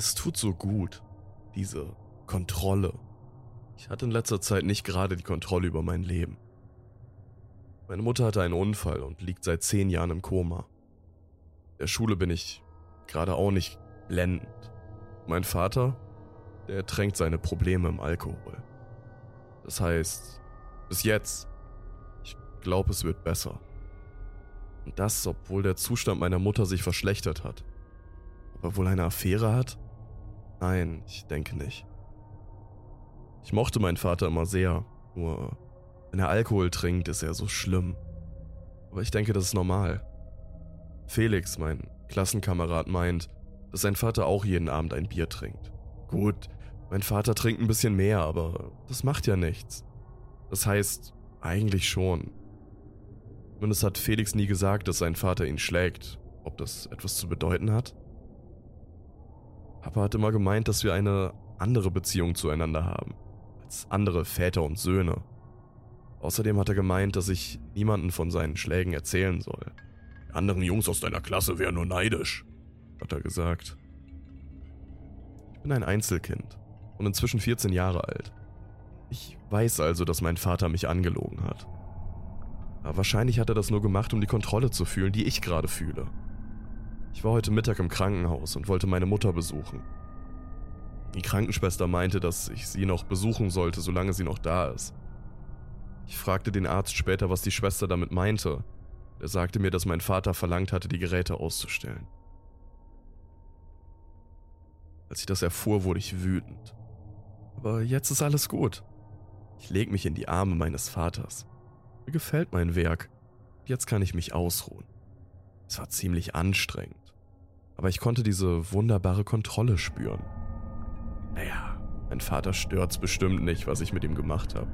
Es tut so gut, diese Kontrolle. Ich hatte in letzter Zeit nicht gerade die Kontrolle über mein Leben. Meine Mutter hatte einen Unfall und liegt seit zehn Jahren im Koma. Der Schule bin ich gerade auch nicht blendend. Mein Vater, der tränkt seine Probleme im Alkohol. Das heißt, bis jetzt, ich glaube, es wird besser. Und das, obwohl der Zustand meiner Mutter sich verschlechtert hat. Ob er wohl eine Affäre hat? Nein, ich denke nicht. Ich mochte meinen Vater immer sehr, nur wenn er Alkohol trinkt, ist er so schlimm. Aber ich denke, das ist normal. Felix, mein Klassenkamerad, meint, dass sein Vater auch jeden Abend ein Bier trinkt. Gut, mein Vater trinkt ein bisschen mehr, aber das macht ja nichts. Das heißt, eigentlich schon. Zumindest hat Felix nie gesagt, dass sein Vater ihn schlägt. Ob das etwas zu bedeuten hat? Papa hat immer gemeint, dass wir eine andere Beziehung zueinander haben, als andere Väter und Söhne. Außerdem hat er gemeint, dass ich niemanden von seinen Schlägen erzählen soll. Die anderen Jungs aus deiner Klasse wären nur neidisch, hat er gesagt. Ich bin ein Einzelkind und inzwischen 14 Jahre alt. Ich weiß also, dass mein Vater mich angelogen hat. Aber wahrscheinlich hat er das nur gemacht, um die Kontrolle zu fühlen, die ich gerade fühle. Ich war heute Mittag im Krankenhaus und wollte meine Mutter besuchen. Die Krankenschwester meinte, dass ich sie noch besuchen sollte, solange sie noch da ist. Ich fragte den Arzt später, was die Schwester damit meinte. Er sagte mir, dass mein Vater verlangt hatte, die Geräte auszustellen. Als ich das erfuhr, wurde ich wütend. Aber jetzt ist alles gut. Ich leg mich in die Arme meines Vaters. Mir gefällt mein Werk. Jetzt kann ich mich ausruhen. Es war ziemlich anstrengend. Aber ich konnte diese wunderbare Kontrolle spüren. Naja, mein Vater stört's bestimmt nicht, was ich mit ihm gemacht habe.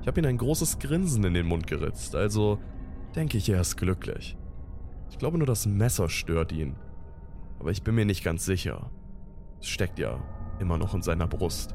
Ich habe ihm ein großes Grinsen in den Mund geritzt, also denke ich, er ist glücklich. Ich glaube nur, das Messer stört ihn. Aber ich bin mir nicht ganz sicher. Es steckt ja immer noch in seiner Brust.